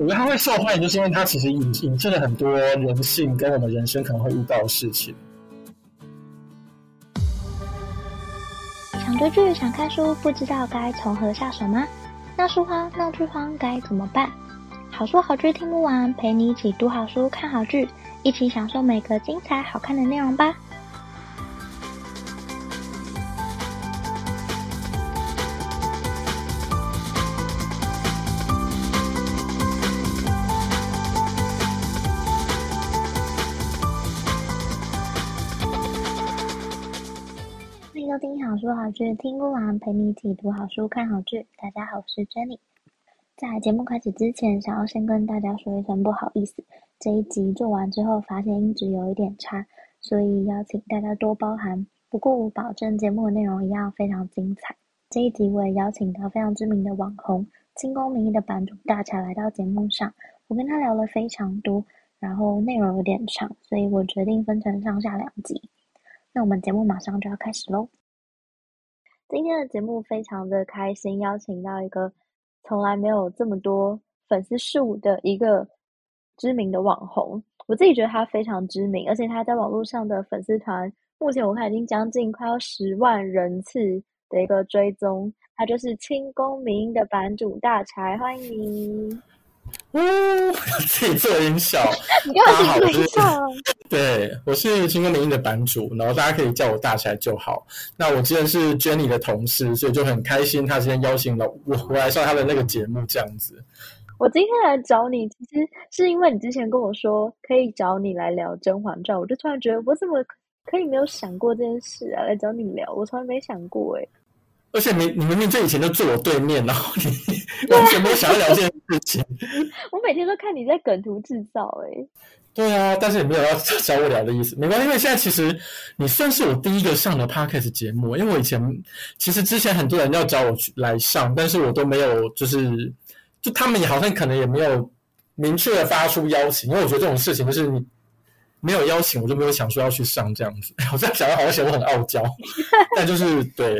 我觉得他会受欢迎，就是因为他其实引引证了很多人性跟我们人生可能会遇到的事情。想追剧、想看书，不知道该从何下手吗？闹书荒、闹剧荒该怎么办？好书好剧听不完，陪你一起读好书、看好剧，一起享受每个精彩好看的内容吧。读好书好剧听不完，陪你一起读好书看好剧。大家好，我是 Jenny。在节目开始之前，想要先跟大家说一声不好意思，这一集做完之后发现音质有一点差，所以邀请大家多包涵。不过我保证节目的内容一样非常精彩。这一集我也邀请到非常知名的网红清宫名义的版主大柴来到节目上，我跟他聊了非常多，然后内容有点长，所以我决定分成上下两集。那我们节目马上就要开始喽。今天的节目非常的开心，邀请到一个从来没有这么多粉丝数的一个知名的网红。我自己觉得他非常知名，而且他在网络上的粉丝团，目前我看已经将近快要十万人次的一个追踪。他就是清宫明的版主大柴，欢迎你。呜，自己做音效，你刚刚自己做音效。对，我是清宫迷音的版主，然后大家可以叫我大侠就好。那我之前是 Jenny 的同事，所以就很开心，他今天邀请了我，我来上他的那个节目这样子。我今天来找你，其实是因为你之前跟我说可以找你来聊《甄嬛传》，我就突然觉得我怎么可以没有想过这件事啊？来找你聊，我从来没想过哎。而且你你明明就以前就坐我对面，然后你完全没有想要聊这件事情。我每天都看你在梗图制造，哎。对啊，但是也没有要找我聊的意思，没关系，因为现在其实你算是我第一个上的 podcast 节目，因为我以前其实之前很多人要找我去来上，但是我都没有，就是就他们也好像可能也没有明确的发出邀请，因为我觉得这种事情就是你没有邀请，我就没有想说要去上这样子。我这样讲的好像显得我很傲娇，但就是对，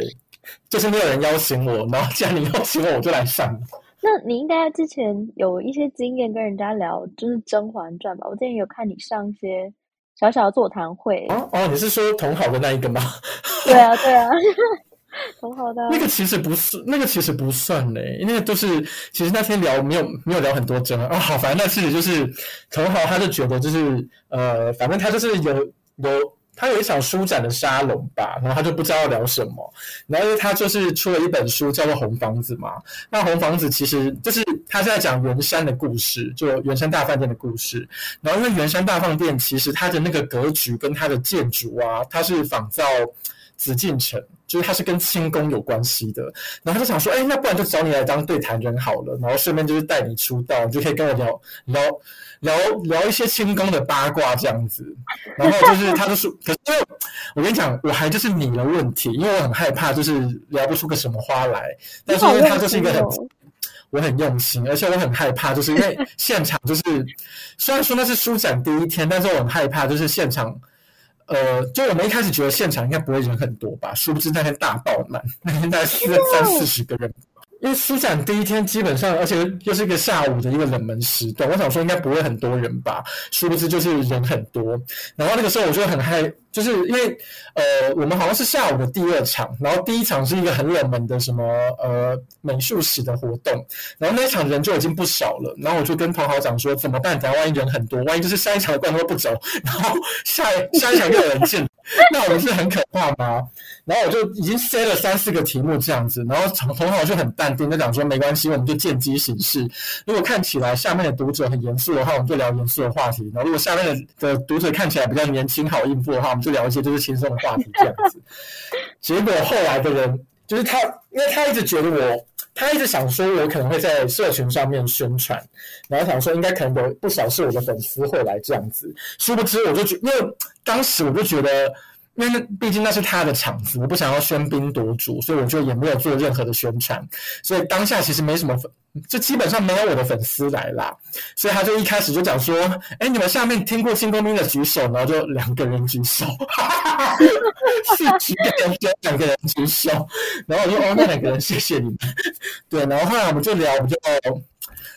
就是没有人邀请我，然后既然你邀请我，我就来上。那你应该之前有一些经验跟人家聊，就是《甄嬛传》吧？我之前有看你上一些小小的座谈会。哦哦，你是说同好的那一个吗？对啊，对啊，同好的。那个其实不是，那个其实不算嘞，因为都是其实那天聊没有没有聊很多真啊。好，反正那其实就是同好，他就觉得就是呃，反正他就是有有。他有一场书展的沙龙吧，然后他就不知道要聊什么，然后因为他就是出了一本书叫做《红房子》嘛。那《红房子》其实就是他是在讲圆山的故事，就圆山大饭店的故事。然后因为圆山大饭店其实它的那个格局跟它的建筑啊，它是仿造紫禁城，就是它是跟清宫有关系的。然后他就想说，哎，那不然就找你来当对谈人好了，然后顺便就是带你出道，你就可以跟我聊聊。聊聊一些清宫的八卦这样子，然后就是他就说，可是因为我跟你讲，我还就是你的问题，因为我很害怕，就是聊不出个什么花来。但是因为他就是一个很，我很用心，而且我很害怕，就是因为现场就是虽然说那是书展第一天，但是我很害怕，就是现场，呃，就我们一开始觉得现场应该不会人很多吧，殊不知那天大爆满，那天大概四三四十个人。因为书展第一天基本上，而且又是一个下午的一个冷门时段，我想说应该不会很多人吧，殊不知就是人很多。然后那个时候我就很害，就是因为呃，我们好像是下午的第二场，然后第一场是一个很冷门的什么呃美术史的活动，然后那场人就已经不少了。然后我就跟同行讲说怎么办？等下万一人很多，万一就是下一场的观众不走，然后下一下一场又有人进。那我们是很可怕吗？然后我就已经塞了三四个题目这样子，然后同同行就很淡定，就讲说没关系，我们就见机行事。如果看起来下面的读者很严肃的话，我们就聊严肃的话题；然后如果下面的的读者看起来比较年轻好应付的话，就聊一些就是轻松的话题这样子。结果后来的人就是他，因为他一直觉得我，他一直想说我可能会在社群上面宣传，然后想说应该可能有不少是我的粉丝会来这样子。殊不知，我就觉因为。当时我就觉得，因为毕竟那是他的场子，我不想要喧宾夺主，所以我就也没有做任何的宣传。所以当下其实没什么粉，就基本上没有我的粉丝来啦。所以他就一开始就讲说：“哎，你们下面听过清宫兵的举手？”然后就两个人举手，是几个人就两个人举手。然后我就哦，那两个人谢谢你们。对，然后后来我们就聊，我们就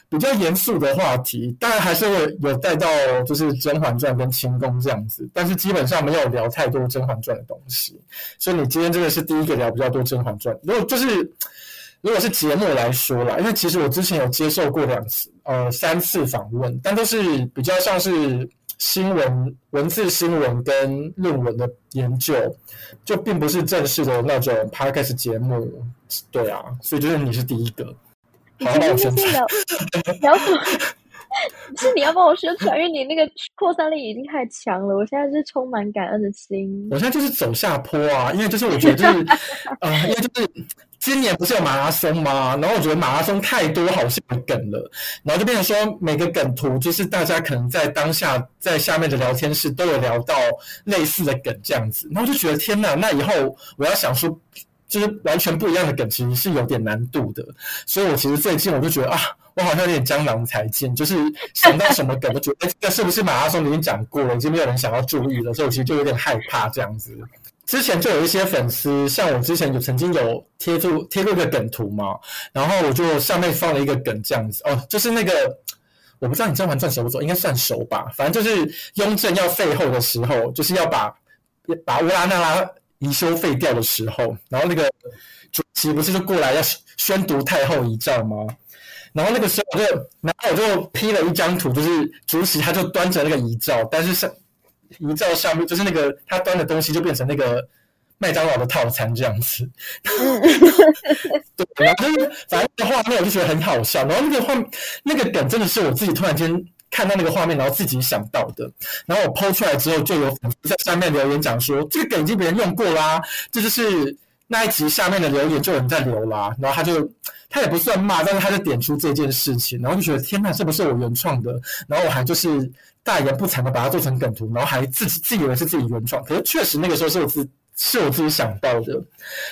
比较严肃的话题，当然还是会有带到就是《甄嬛传》跟清宫这样子，但是基本上没有聊太多《甄嬛传》的东西。所以你今天真的是第一个聊比较多《甄嬛传》。如果就是如果是节目来说啦，因为其实我之前有接受过两次呃三次访问，但都是比较像是新闻文字新闻跟论文的研究，就并不是正式的那种 podcast 节目。对啊，所以就是你是第一个。你今天是聊 聊什么？是你要帮我宣传，因为你那个扩散力已经太强了。我现在是充满感恩的心。我现在就是走下坡啊，因为就是我觉得就是呃，因为就是今年不是有马拉松吗？然后我觉得马拉松太多好像梗了，然后就变成说每个梗图就是大家可能在当下在下面的聊天室都有聊到类似的梗这样子，然后就觉得天哪，那以后我要想说。就是完全不一样的梗，其实是有点难度的。所以我其实最近我就觉得啊，我好像有点江郎才尽，就是想到什么梗，我觉得哎，这个是不是马拉松已经讲过了，已经没有人想要注意了，所以我其实就有点害怕这样子。之前就有一些粉丝，像我之前有曾经有贴出贴过个梗图嘛，然后我就上面放了一个梗这样子哦，就是那个我不知道你甄嬛传熟不熟，应该算熟吧。反正就是雍正要废后的时候，就是要把把乌拉那拉。遗修废掉的时候，然后那个主席不是就过来要宣读太后遗诏吗？然后那个时候我就，然后我就 P 了一张图，就是主席他就端着那个遗诏，但是上遗诏上面就是那个他端的东西就变成那个麦当劳的套餐这样子。对，然后就是反正那个画面我就觉得很好笑，然后那个画那个梗真的是我自己突然间。看到那个画面，然后自己想到的，然后我 PO 出来之后，就有粉丝在下面留言讲说，这个梗已经别人用过啦，这就是那一集下面的留言就有人在留啦，然后他就他也不算骂，但是他就点出这件事情，然后就觉得天哪，这不是我原创的，然后我还就是大言不惭的把它做成梗图，然后还自己自以为是自己原创，可是确实那个时候是我自。是我自己想到的，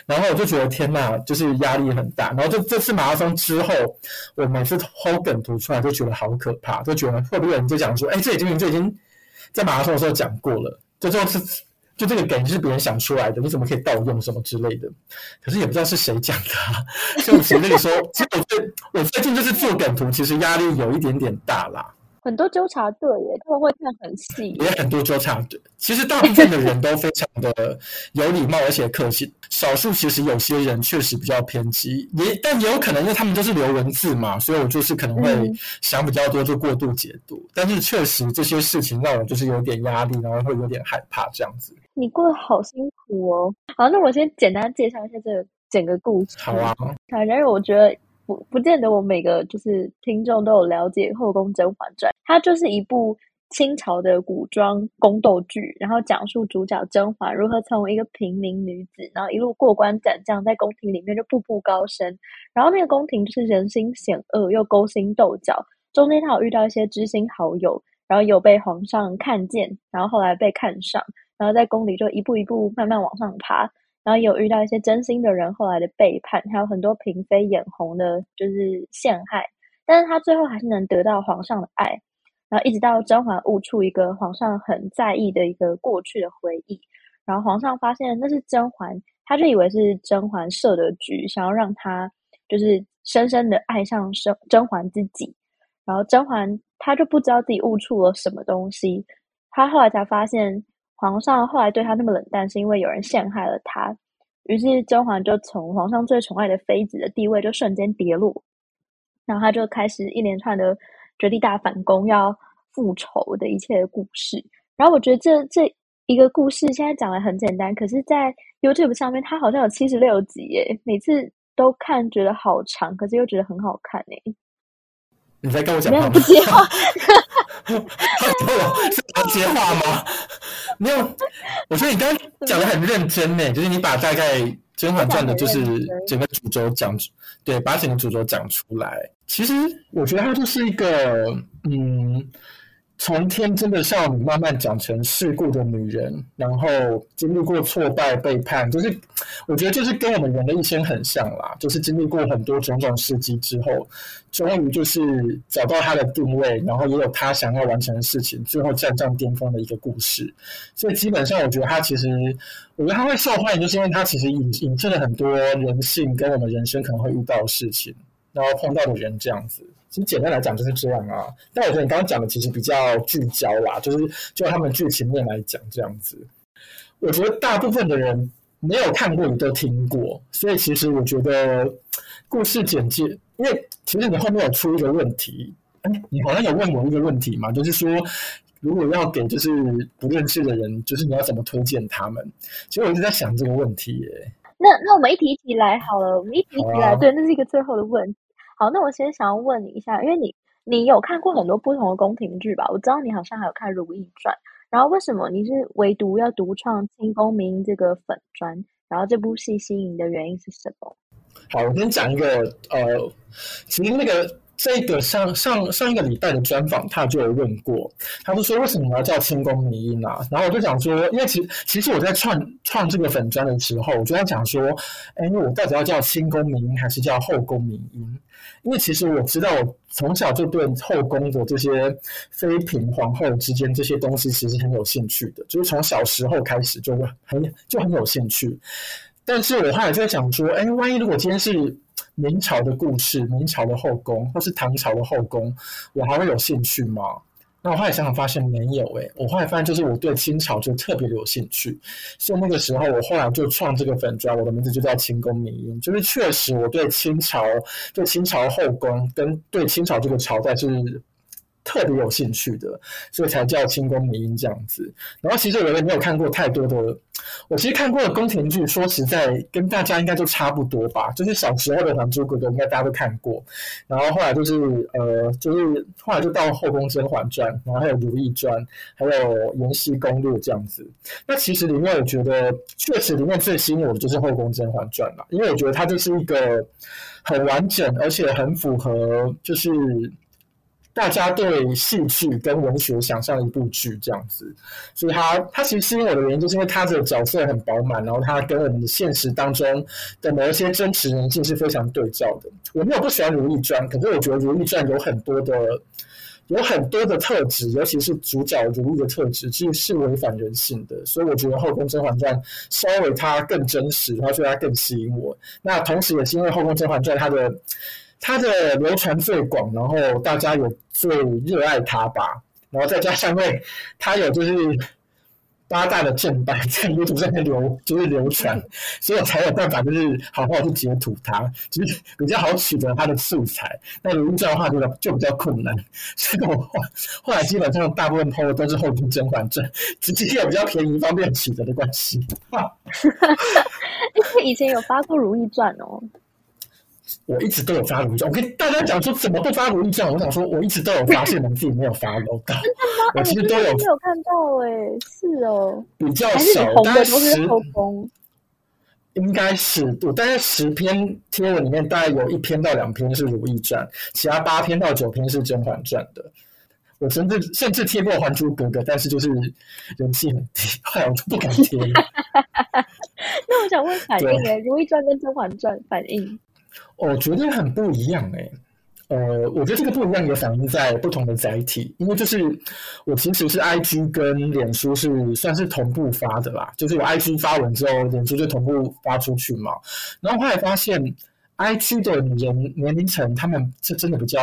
然后我就觉得天呐，就是压力很大。然后就这次马拉松之后，我每次偷梗图出来都觉得好可怕，就觉得会不会有人就讲说，哎，这已经就已经在马拉松的时候讲过了，就这次就这个梗是别人想出来的，你怎么可以盗用什么之类的？可是也不知道是谁讲的啊。所以我其实那个时候，其实我最我最近就是做梗图，其实压力有一点点大啦。很多纠察队耶，他们会看很细。也很多纠察队，其实大部分的人都非常的 有礼貌，而且客气。少数其实有些人确实比较偏激，也但也有可能因为他们都是留文字嘛，所以我就是可能会想比较多，就过度解读。嗯、但是确实这些事情让我就是有点压力，然后会有点害怕这样子。你过得好辛苦哦。好，那我先简单介绍一下这个整个故事。好啊。反正我觉得。不不见得我每个就是听众都有了解《后宫甄嬛传》，它就是一部清朝的古装宫斗剧，然后讲述主角甄嬛如何从一个平民女子，然后一路过关斩将，在宫廷里面就步步高升。然后那个宫廷就是人心险恶又勾心斗角，中间他有遇到一些知心好友，然后有被皇上看见，然后后来被看上，然后在宫里就一步一步慢慢往上爬。然后有遇到一些真心的人，后来的背叛，还有很多嫔妃眼红的，就是陷害。但是他最后还是能得到皇上的爱。然后一直到甄嬛悟出一个皇上很在意的一个过去的回忆，然后皇上发现那是甄嬛，他就以为是甄嬛设的局，想要让他就是深深的爱上甄甄嬛自己。然后甄嬛他就不知道自己悟出了什么东西，他后来才发现。皇上后来对他那么冷淡，是因为有人陷害了他。于是甄嬛就从皇上最宠爱的妃子的地位就瞬间跌落，然后他就开始一连串的绝地大反攻，要复仇的一切的故事。然后我觉得这这一个故事现在讲的很简单，可是，在 YouTube 上面它好像有七十六集耶，每次都看觉得好长，可是又觉得很好看诶。你在跟我讲话吗？接话。是要接话吗？没有。我觉得你刚刚 讲的很认真呢，就是你把大概《甄嬛传》的，就是整个主轴讲，对，把整个主轴讲出来。其实我觉得它就是一个，嗯。从天真的少女慢慢长成世故的女人，然后经历过挫败、背叛，就是我觉得就是跟我们人的一生很像啦，就是经历过很多种种事迹之后，终于就是找到她的定位，然后也有她想要完成的事情，最后站上巅峰的一个故事。所以基本上，我觉得她其实，我觉得她会受欢迎，就是因为她其实引引证了很多人性跟我们人生可能会遇到的事情，然后碰到的人这样子。其实简单来讲就是这样啊。但我觉得你刚刚讲的其实比较聚焦啦，就是就他们剧情面来讲这样子。我觉得大部分的人没有看过，你都听过，所以其实我觉得故事简介，因为其实你后面有出一个问题，哎，你好像有问我一个问题嘛，就是说如果要给就是不认识的人，就是你要怎么推荐他们？其实我一直在想这个问题耶。那那我们一题一题来好了，我们一题一题来，对，那是一个最后的问题。好，那我先想要问你一下，因为你你有看过很多不同的宫廷剧吧？我知道你好像还有看《如懿传》，然后为什么你是唯独要独创清宫明这个粉砖？然后这部戏吸引你的原因是什么？好，我先讲一个，呃，其实那个。这个上上上一个礼拜的专访，他就有问过，他就说为什么要叫清宫迷音啊？然后我就想说，因为其实其实我在创创这个粉专的时候，我就在讲说，哎，因为我到底要叫清宫迷音还是叫后宫迷音？因为其实我知道，我从小就对后宫的这些妃嫔、皇后之间这些东西其实很有兴趣的，就是从小时候开始就很就很有兴趣。但是我后来就在想说，哎，万一如果今天是明朝的故事，明朝的后宫，或是唐朝的后宫，我还会有兴趣吗？那我后来想想发现没有诶，我后来发现就是我对清朝就特别的有兴趣，所以那个时候我后来就创这个粉专，我的名字就叫清宫迷音，就是确实我对清朝、对清朝后宫跟对清朝这个朝代是。特别有兴趣的，所以才叫清宫迷音这样子。然后其实我也没有看过太多的，我其实看过的宫廷剧，说实在跟大家应该都差不多吧。就是小时候的《还珠格格》，应该大家都看过。然后后来就是呃，就是后来就到《后宫甄嬛传》，然后还有《如懿传》，还有《延禧攻略》这样子。那其实里面我觉得，确实里面最吸引我的就是《后宫甄嬛传》了，因为我觉得它就是一个很完整，而且很符合就是。大家对戏剧跟文学想象一部剧这样子，所以它它其实吸引我的原因，就是因为它的角色很饱满，然后它跟我们的现实当中的某一些真实人性是非常对照的。我没有不喜欢《如懿传》，可是我觉得《如懿传》有很多的有很多的特质，尤其是主角如懿的特质，其实是违反人性的。所以我觉得《后宫甄嬛传》稍微它更真实，然后所以它更吸引我。那同时也是因为《后宫甄嬛传》它的。它的流传最广，然后大家有最热爱它吧，然后再加上因为它有就是八大的正版在 YouTube 上面流就是流传，所以我才有办法就是好好去截图它，就是比较好取得它的素材。那如懿传的话就就比较困难，所以我后后来基本上大部分 PO 的都是后宫甄嬛传，直接有比较便宜方便取得的关系。因为以前有发过如懿传哦。我一直都有发如懿传，我跟大家讲说怎么不发如懿传？我想说我一直都有发现，我自己没有发到。我其实都有没有看到哎、欸，是哦，比较少，大概十应该是我大概十篇贴文里面，大概有一篇到两篇是如懿传，其他八篇到九篇是甄嬛传的。我甚至甚至贴过《还珠格格》，但是就是人气很低，后来我就不敢贴。那我想问反应哎，《如懿传》跟《甄嬛传》反应？我觉得很不一样哎，呃，我觉得这个不一样也反映在不同的载体，因为就是我其实是 IG 跟脸书是算是同步发的啦，就是我 IG 发文之后，脸书就同步发出去嘛。然后后来发现，IG 的人年龄层他们是真的比较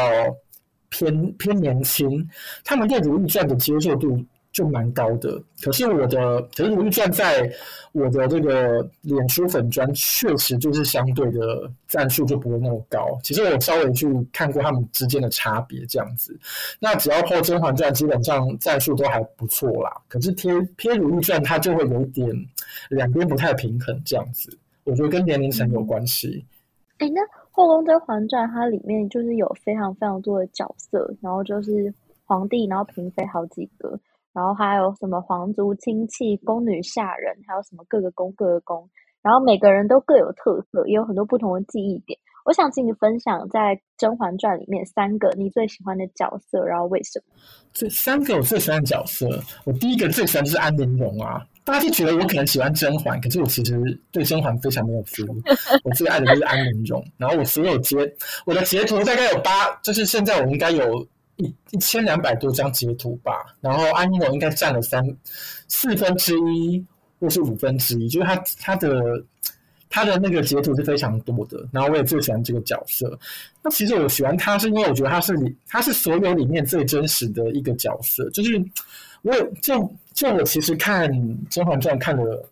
偏偏年轻，他们对《如懿传》的接受度。就蛮高的，可是我的，可是《如懿传》在我的这个脸书粉砖确实就是相对的赞数就不会那么高。其实我稍微去看过他们之间的差别，这样子。那只要破《甄嬛传》，基本上赞数都还不错啦。可是贴贴《如懿传》，它就会有一点两边不太平衡，这样子。我觉得跟年龄层有关系。哎、那《后宫甄嬛传》它里面就是有非常非常多的角色，然后就是皇帝，然后嫔妃好几个。然后还有什么皇族亲戚、宫女下人，还有什么各个宫各个宫，然后每个人都各有特色，也有很多不同的记忆点。我想请你分享在《甄嬛传》里面三个你最喜欢的角色，然后为什么？这三个我最喜欢的角色，我第一个最喜欢就是安陵容啊。大家就觉得我可能喜欢甄嬛，可是我其实对甄嬛非常没有 feel。我最爱的就是安陵容。然后我所有截我的截图大概有八，就是现在我应该有。一一千两百多张截图吧，然后安陵容应该占了三四分之一或是五分之一，就是他他的他的那个截图是非常多的，然后我也最喜欢这个角色。那其实我喜欢他是因为我觉得他是里他是所有里面最真实的一个角色，就是我有就就我其实看《甄嬛传》看了。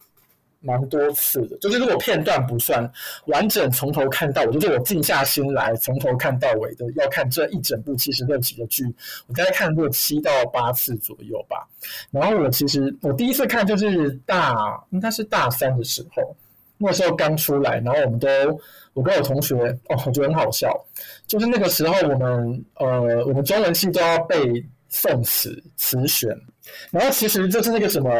蛮多次的，就是如果片段不算完整，从头看到尾，就是我静下心来从头看到尾的，要看这一整部七十六集的剧，我大概看过七到八次左右吧。然后我其实我第一次看就是大应该是大三的时候，那时候刚出来，然后我们都我跟我同学哦，我觉得很好笑，就是那个时候我们呃我们中文系都要背宋词词选，然后其实就是那个什么。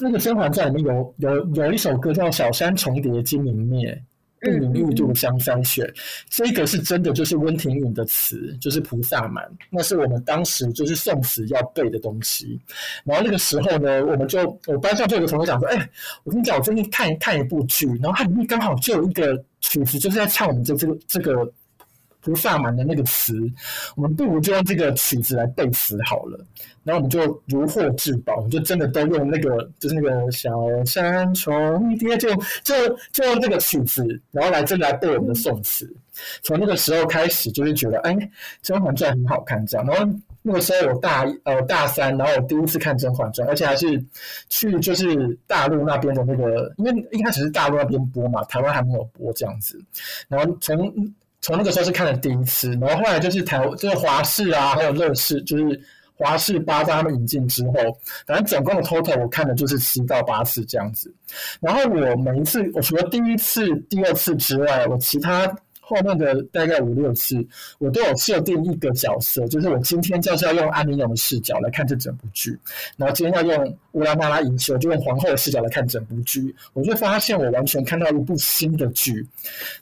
那个《甄嬛传》里面有有有一首歌叫《小山重叠金明灭，玉明玉度香三选》，这个是真的，就是温庭筠的词，就是菩萨蛮，那是我们当时就是宋词要背的东西。然后那个时候呢，我们就我班上就有个同学讲说：“哎，我跟你讲，我最近看看一部剧，然后它里面刚好就有一个曲子，就是在唱我们这这个这个。”菩萨蛮的那个词，我们不如就用这个曲子来背词好了。然后我们就如获至宝，我们就真的都用那个，就是那个小山重叠，就就就用这个曲子，然后来真的来背我们的宋词。从那个时候开始，就是觉得哎，《甄嬛传》很好看这样。然后那个时候我大呃大三，然后我第一次看《甄嬛传》，而且还是去就是大陆那边的那个，因为一开始是大陆那边播嘛，台湾还没有播这样子。然后从从那个时候是看了第一次，然后后来就是台就是华视啊，还有乐视，就是华视八在他们引进之后，反正总共的 total 我看的就是七到八次这样子。然后我每一次，我除了第一次、第二次之外，我其他后面的大概五六次，我都有设定一个角色，就是我今天就是要用安陵容的视角来看这整部剧，然后今天要用乌拉那拉遗岫，就用皇后的视角来看整部剧，我就发现我完全看到一部新的剧，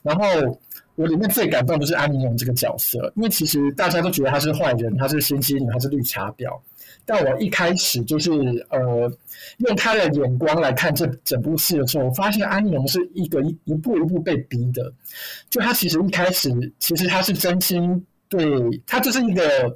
然后。我里面最感动的是安陵容这个角色，因为其实大家都觉得她是坏人，她是心机女，她是绿茶婊。但我一开始就是呃，用她的眼光来看这整部戏的时候，我发现安陵容是一个一一步一步被逼的。就她其实一开始，其实她是真心对，她就是一个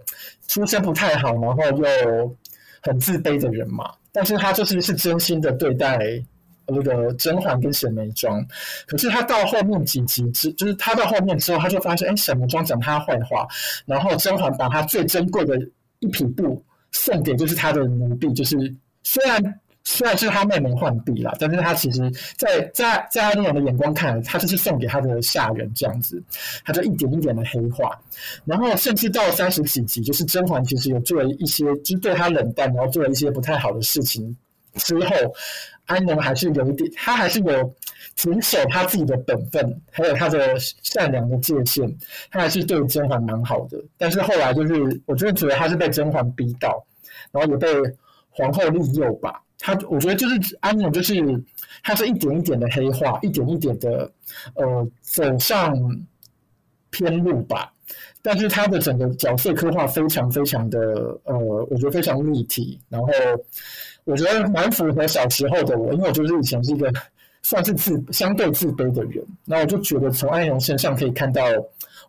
出身不太好，然后又很自卑的人嘛。但是她就是是真心的对待。那个甄嬛跟沈眉庄，可是他到后面几集之，就是他到后面之后，他就发现，哎，沈眉庄讲他坏话，然后甄嬛把他最珍贵的一匹布送给就是他的奴婢，就是虽然虽然是他妹妹浣碧啦，但是他其实在在在安陵容的眼光看来，他就是送给他的下人这样子，他就一点一点的黑化，然后甚至到三十几集，就是甄嬛其实有做了一些，就是对他冷淡，然后做了一些不太好的事情之后。安陵容还是有一点，他还是有谨守他自己的本分，还有他的善良的界限，他还是对甄嬛蛮好的。但是后来就是，我真的觉得他是被甄嬛逼到，然后也被皇后利诱吧。他我觉得就是安陵容，就是他是一点一点的黑化，一点一点的呃走上偏路吧。但是他的整个角色刻画非常非常的呃，我觉得非常立体，然后。我觉得蛮符合小时候的我，因为我就是以前是一个算是自相对自卑的人，然后我就觉得从安荣身上可以看到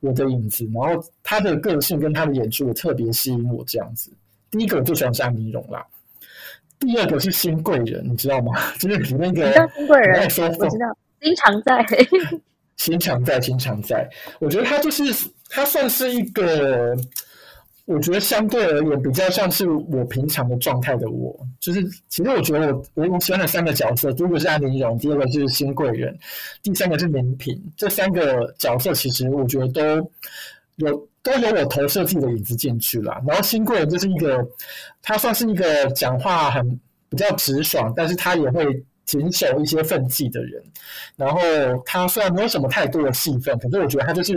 我的影子，然后他的个性跟他的演出也特别吸引我这样子。第一个我最喜欢是安陵容啦，第二个是新贵人，你知道吗？就是那个新贵人，我知道，经常在，经常在，经常在。我觉得他就是他算是一个。我觉得相对而言比较像是我平常的状态的我，就是其实我觉得我我喜欢的三个角色，第一个是安陵容，第二个是新贵人，第三个是宁嫔。这三个角色其实我觉得都有都有我投射自己的影子进去了。然后新贵人就是一个，他算是一个讲话很比较直爽，但是他也会谨守一些分际的人。然后他虽然没有什么太多的戏份，可是我觉得他就是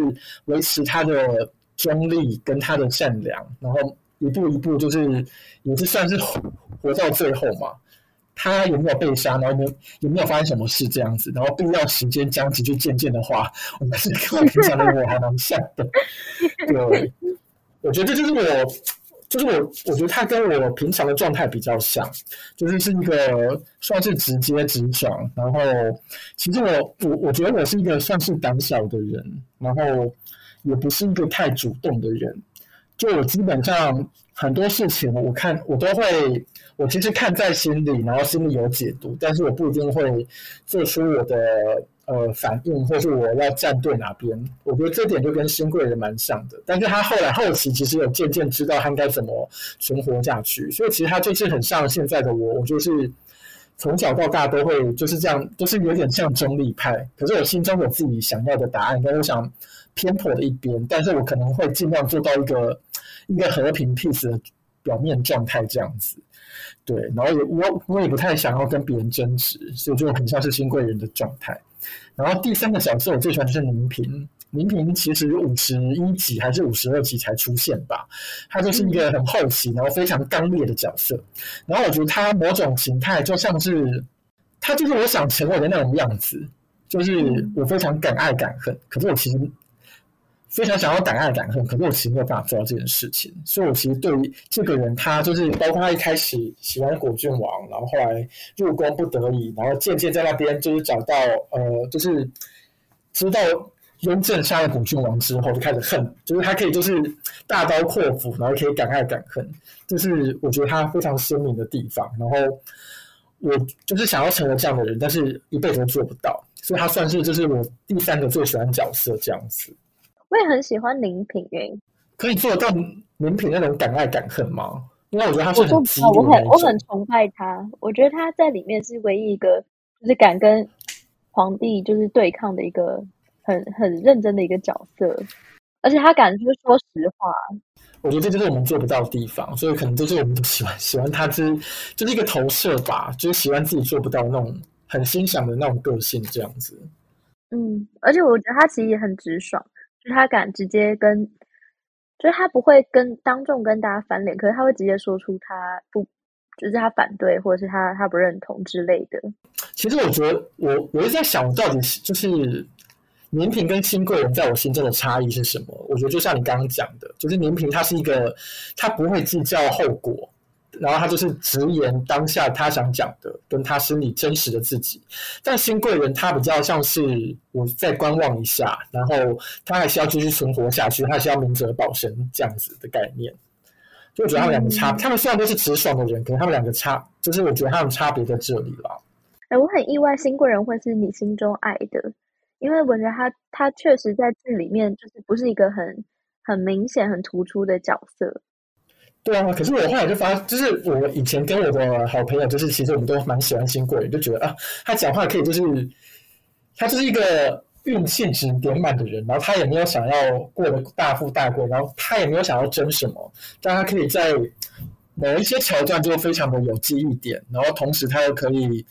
维持他的。中立跟他的善良，然后一步一步就是也是算是活，活到最后嘛。他有没有被杀，然后有没有，有没有发生什么事这样子，然后必要时间将至就渐渐的话，我们是跟平常的我还蛮像的。对，我觉得这就是我，就是我，我觉得他跟我平常的状态比较像，就是是一个算是直接直爽，然后其实我我我觉得我是一个算是胆小的人，然后。也不是一个太主动的人，就我基本上很多事情，我看我都会，我其实看在心里，然后心里有解读，但是我不一定会做出我的呃反应，或是我要站队哪边。我觉得这点就跟新贵人蛮像的，但是他后来后期其实有渐渐知道他应该怎么存活下去，所以其实他就是很像现在的我，我就是从小到大都会就是这样，都是有点像中立派，可是我心中有自己想要的答案，跟我想偏颇的一边，但是我可能会尽量做到一个。一个和平 peace 的表面状态这样子，对，然后也我我也不太想要跟别人争执，所以就很像是新贵人的状态。然后第三个角色我最喜欢的是宁平，宁平其实五十一集还是五十二集才出现吧，他就是一个很好奇，然后非常刚烈的角色。然后我觉得他某种形态就像是他就是我想成为的那种样子，就是我非常敢爱敢恨，可是我其实。非常想要敢爱敢恨，可是我其实没有办法做到这件事情。所以，我其实对于这个人，他就是包括他一开始喜欢果郡王，然后后来入宫不得已，然后渐渐在那边就是找到呃，就是知道雍正杀了果郡王之后，就开始恨，就是他可以就是大刀阔斧，然后可以敢爱敢恨，这是我觉得他非常鲜明的地方。然后我就是想要成为这样的人，但是一辈子都做不到，所以他算是就是我第三个最喜欢角色这样子。我也很喜欢林品诶，可以做到林品那种敢爱敢恨吗？因为我觉得他是很我很我很崇拜他，我觉得他在里面是唯一一个就是敢跟皇帝就是对抗的一个很很认真的一个角色，而且他敢就是说实话。我觉得这就是我们做不到的地方，所以可能就是我们都喜欢喜欢他之就是一个投射吧，就是喜欢自己做不到那种很欣赏的那种个性这样子。嗯，而且我觉得他其实也很直爽。他敢直接跟，就是他不会跟当众跟大家翻脸，可是他会直接说出他不，就是他反对或者是他他不认同之类的。其实我觉得我，我一直在想，到底就是年平跟新贵人在我心中的差异是什么？我觉得就像你刚刚讲的，就是年平他是一个，他不会计较后果。然后他就是直言当下他想讲的，跟他心里真实的自己。但新贵人他比较像是我再观望一下，然后他还是要继续存活下去，他还是要明哲保身这样子的概念。就我觉得他们两个差，嗯、他们虽然都是直爽的人，可是他们两个差，就是我觉得他们差别在这里了。哎，我很意外新贵人会是你心中爱的，因为我觉得他他确实在剧里面就是不是一个很很明显、很突出的角色。对啊，可是我后来就发，就是我以前跟我的好朋友，就是其实我们都蛮喜欢新贵，就觉得啊，他讲话可以，就是他就是一个运气值点满的人，然后他也没有想要过得大富大贵，然后他也没有想要争什么，但他可以在某一些桥段就非常的有记忆点，然后同时他又可以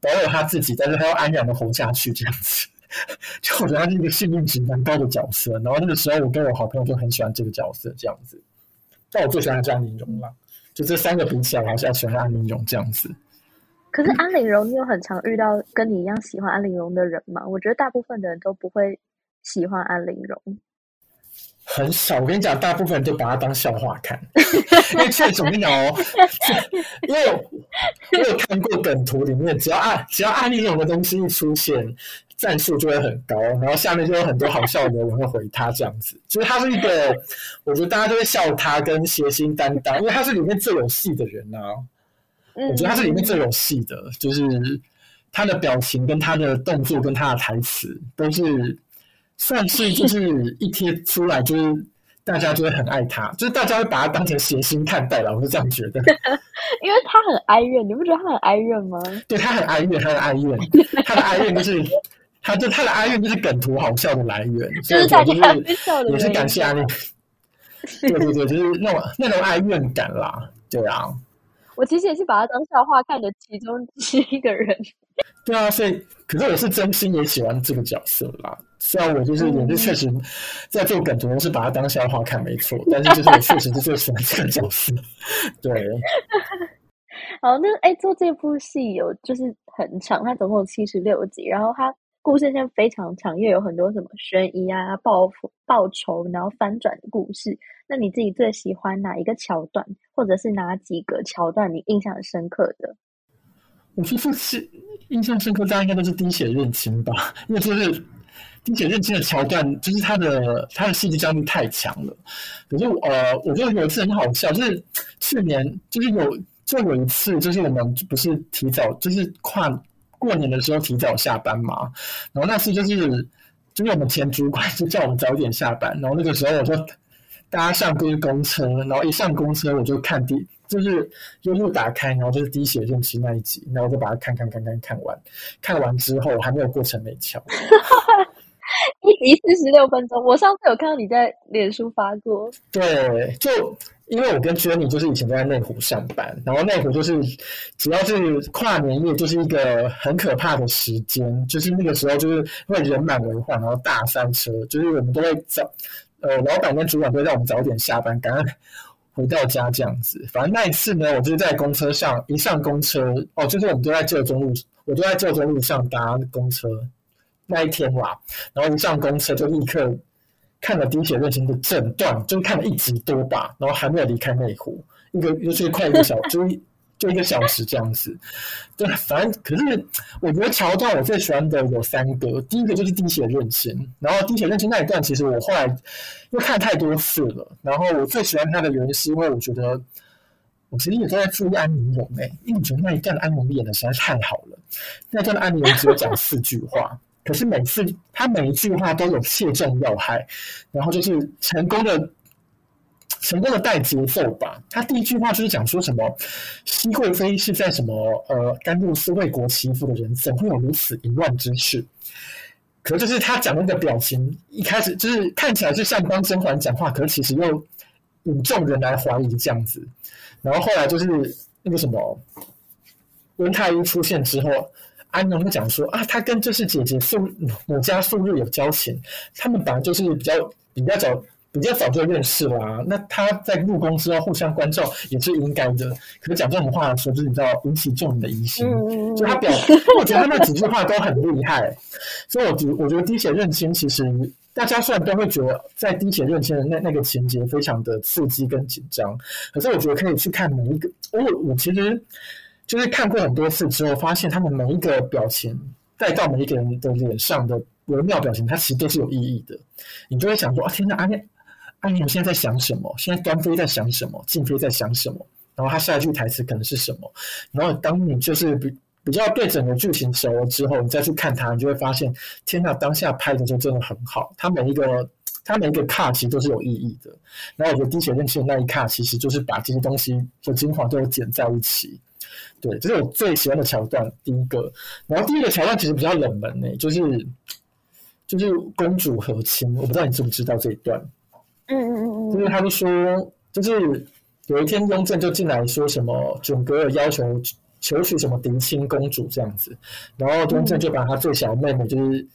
保有他自己，但是他要安然的活下去，这样子，就我觉得他是一个幸运值蛮高的角色。然后那个时候，我跟我好朋友就很喜欢这个角色，这样子。但我最喜欢的是安陵容了，就这三个比起来，我还是要喜欢安陵容这样子。可是安陵容，你有很常遇到跟你一样喜欢安陵容的人吗？我觉得大部分的人都不会喜欢安陵容。很少，我跟你讲，大部分人都把它当笑话看。因为确实，我跟你讲哦，因为我有看过梗图里面，只要安只要安陵容的东西一出现。赞数就会很高，然后下面就有很多好笑的人会回他这样子。就是他是一个，我觉得大家都会笑他跟谐星担当，因为他是里面最有戏的人呐、啊。我觉得他是里面最有戏的，就是他的表情跟他的动作跟他的台词都是算是就是一贴出来，就是大家就会很爱他，就是大家会把他当成谐星看待了。我是这样觉得，因为他很哀怨，你不觉得他很哀怨吗？对，他很哀怨，他很哀怨，他的哀怨就是。他就他的哀怨就是梗图好笑的来源，就是大家笑的，也是感谢安利。对对对，就是那种那种哀怨感啦，对啊。我其实也是把他当笑话看的其中之一个人。对啊，所以可是我是真心也喜欢这个角色啦。虽然我就是也是确实在做梗主要是把它当笑话看没错，但是就是我确实是最喜欢这个角色。对。好，那哎，做这部戏有就是很长，它总共有七十六集，然后它。故事线非常长，又有很多什么悬疑啊、报复、报仇，然后翻转的故事。那你自己最喜欢哪一个桥段，或者是哪几个桥段你印象很深刻的？我说这是印象深刻，大家应该都是滴血认亲吧，因为就是。滴血认亲的桥段，就是他的他的戏剧张力太强了。可是呃，我觉得有一次很好笑，就是去年就是有就有一次，就是我们不是提早就是跨过年的时候提早下班嘛，然后那次就是就是我们前主管就叫我们早点下班，然后那个时候我就搭上公公车，然后一上公车我就看滴。就是又又打开，然后就是滴血认亲那一集，然后就把它看看看看看完，看完之后还没有过陈美桥，一集四十六分钟。我上次有看到你在脸书发过，对，就因为我跟 Jenny 就是以前都在内湖上班，然后内湖就是只要是跨年夜，就是一个很可怕的时间，就是那个时候就是会人满为患，然后大塞车，就是我们都会早，呃，老板跟主管都会让我们早点下班，赶快。回到家这样子，反正那一次呢，我就是在公车上一上公车哦，就是我们都在旧中路，我都在旧中路上搭公车那一天哇，然后一上公车就立刻看了《滴血认亲》的整段，就看了一集多吧，然后还没有离开内湖，一个又是快一个小时。就就一个小时这样子，对，反正可是我觉得桥段我最喜欢的有三个，第一个就是滴血认亲，然后滴血认亲那一段其实我后来又看太多次了，然后我最喜欢他的原因是因为我觉得我其实也都在注意安陵容诶，因为我觉得那一段安陵容演的实在太好了，那段的安陵容只有讲四句话，可是每次他每一句话都有切中要害，然后就是成功的。成功的带节奏吧。他第一句话就是讲说什么，熹贵妃是在什么呃甘露寺为国祈福的人，怎会有如此淫乱之事？可是就是他讲那个表情，一开始就是看起来是像帮甄嬛讲话，可是其实又引众人来怀疑这样子。然后后来就是那个什么温太医出现之后，安陵容讲说啊，他跟就是姐姐素母家素日有交情，他们本来就是比较比较早。比较早就认识啦、啊，那他在入宫之后互相关照也是应该的。可是讲这种话的时候，就是你知道引起众人的疑心，嗯、就他表，我觉得他那几句话都很厉害。所以我觉我觉得滴血认亲，其实大家虽然都会觉得在滴血认亲的那那个情节非常的刺激跟紧张，可是我觉得可以去看每一个。我我其实就是看过很多次之后，发现他们每一个表情带到每一个人的脸上的微妙表情，它其实都是有意义的。你就会想说啊，天哪，阿念。安陵容现在在想什么？现在端妃在想什么？静妃在想什么？然后他下一句台词可能是什么？然后当你就是比比较对整个剧情熟了之后，你再去看它，你就会发现，天呐，当下拍的就真的很好。他每一个他每一个卡其实都是有意义的。然后我觉得滴血认亲的那一卡，其实就是把这些东西的精华都有剪在一起。对，这是我最喜欢的桥段。第一个，然后第一个桥段其实比较冷门呢，就是就是公主和亲。我不知道你知不知道这一段。嗯嗯嗯嗯，就是他们说，就是有一天雍正就进来说什么准格尔要求求娶什么嫡亲公主这样子，然后雍正就把他最小的妹妹就是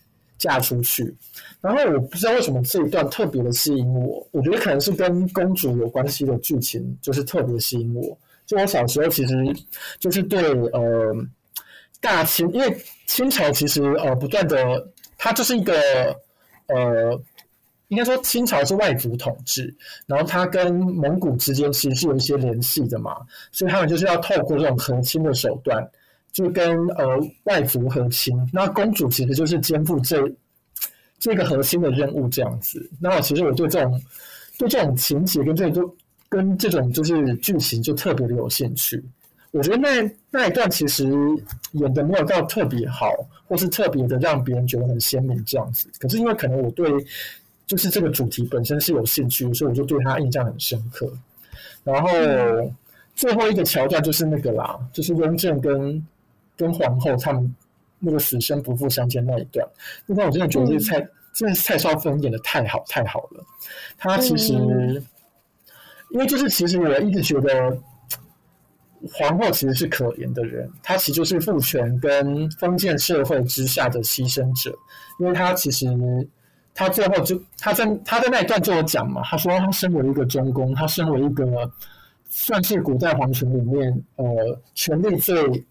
嫁出去，然后我不知道为什么这一段特别的吸引我，我觉得可能是跟公主有关系的剧情，就是特别吸引我。就我小时候其实就是对呃大清，因为清朝其实呃不断的，它就是一个呃。应该说清朝是外族统治，然后它跟蒙古之间其实是有一些联系的嘛，所以他们就是要透过这种和亲的手段，就跟呃外族和亲。那公主其实就是肩负这这个核心的任务这样子。那我其实我对这种对这种情节跟这种跟这种就是剧情就特别的有兴趣。我觉得那那一段其实演的没有到特别好，或是特别的让别人觉得很鲜明这样子。可是因为可能我对就是这个主题本身是有兴趣，所以我就对他印象很深刻。然后最后一个桥段就是那个啦，就是雍正跟跟皇后他们那个死生不复相见那一段。那段我真的觉得这蔡，嗯、真的是蔡少芬演的太好太好了。他其实，嗯、因为就是其实我一直觉得皇后其实是可怜的人，她其实就是父权跟封建社会之下的牺牲者，因为她其实。他最后就他在他在那一段就有讲嘛，他说他身为一个中宫，他身为一个算是古代皇权里面呃权力最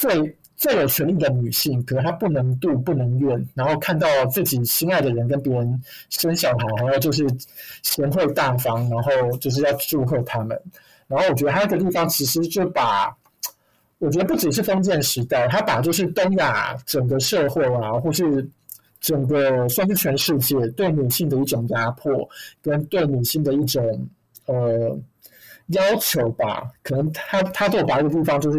最最有权力的女性，可是她不能妒不能怨，然后看到自己心爱的人跟别人生小孩，然后就是贤惠大方，然后就是要祝贺他们。然后我觉得他那个地方其实就把，我觉得不只是封建时代，他把就是东亚整个社会啊，或是。整个算是全世界对女性的一种压迫，跟对女性的一种呃要求吧。可能他他都把那个地方就是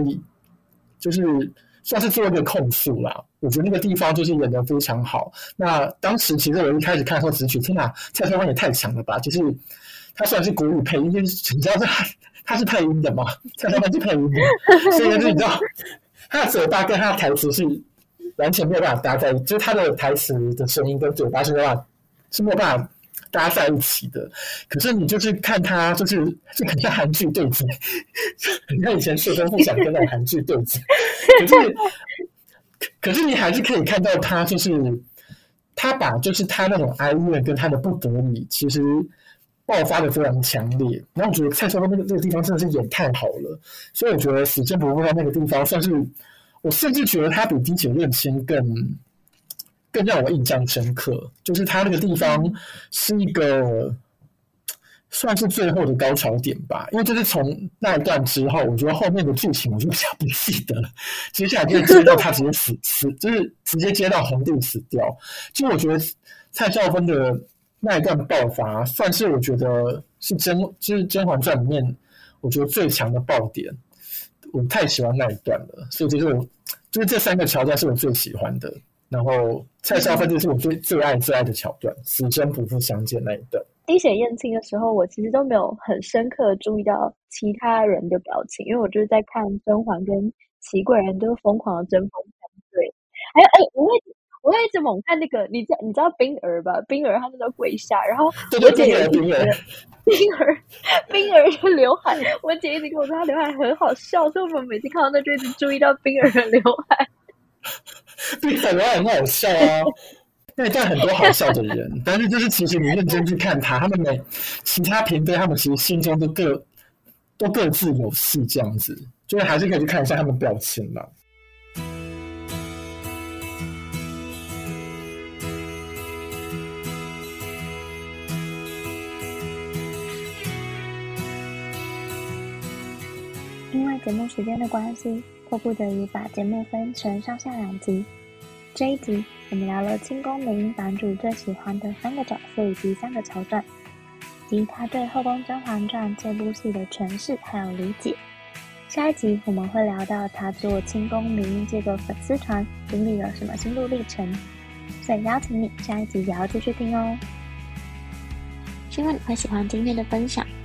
就是算是做一个控诉啦。我觉得那个地方就是演的非常好。那当时其实我一开始看的时候，只觉天哪，蔡少芬也太强了吧！就是他虽然是国语配音，就是你知道他他是配音的嘛，蔡少芬是配音的，所以就是你知道他的嘴巴跟他的台词是。完全没有办法搭在一起，就是他的台词的声音跟嘴巴是没有办法，是没有办法搭在一起的。可是你就是看他，就是就很像韩剧对嘴，你看以前是跟不想跟那种韩剧对嘴，可是可是你还是可以看到他，就是他把就是他那种哀怨跟他的不得已，其实爆发的非常强烈。然后我觉得蔡少芬那个那个地方真的是演太好了，所以我觉得死真不会在那个地方算是。我甚至觉得他比《滴血认亲》更更让我印象深刻，就是他那个地方是一个算是最后的高潮点吧。因为就是从那一段之后，我觉得后面的剧情我就比较不记得了。接下来就接到他直接死死，就是直接接到红帝死掉。其实我觉得蔡少芬的那一段爆发，算是我觉得是甄就是《甄嬛传》里面我觉得最强的爆点。我太喜欢那一段了，所以就是我就是这三个桥段是我最喜欢的。然后蔡少芬就是我最最爱最爱的桥段，死生不复相见那一段。滴血验亲的时候，我其实都没有很深刻注意到其他人的表情，因为我就是在看甄嬛跟祺贵人都疯狂的针锋相对。还有哎，我会我会一直猛看那个，你知你知道冰儿吧？冰儿她那个跪下，然后我姐也冰儿。冰儿，冰儿的刘海，我姐一直跟我说她刘海很好笑，所以我们每次看到那就一直注意到冰儿的刘海。冰儿刘海很好笑啊，那里很多好笑的人，但是就是其实你认真去看他，他们每其他嫔妃他们其实心中都各都各自有事，这样子，就是还是可以去看一下他们表情嘛。节目时间的关系，迫不得已把节目分成上下两集。这一集我们聊了清宫迷版主最喜欢的三个角色以及三个桥段，及他对《后宫甄嬛传》这部戏的诠释还有理解。下一集我们会聊到他做清宫迷这个粉丝团经历了什么心路历程，所以邀请你下一集也要继续听哦。希望你会喜欢今天的分享。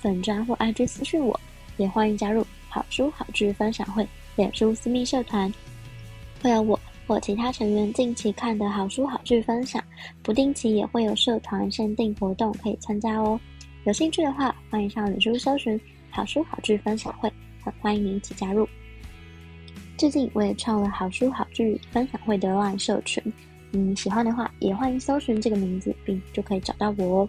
粉专或 IG 私讯我，也欢迎加入好书好剧分享会脸书私密社团，会有我或其他成员近期看的好书好剧分享，不定期也会有社团限定活动可以参加哦。有兴趣的话，欢迎上脸书搜寻好书好剧分享会，很欢迎你一起加入。最近我也创了好书好剧分享会的乱社群，嗯，喜欢的话也欢迎搜寻这个名字，并就可以找到我哦。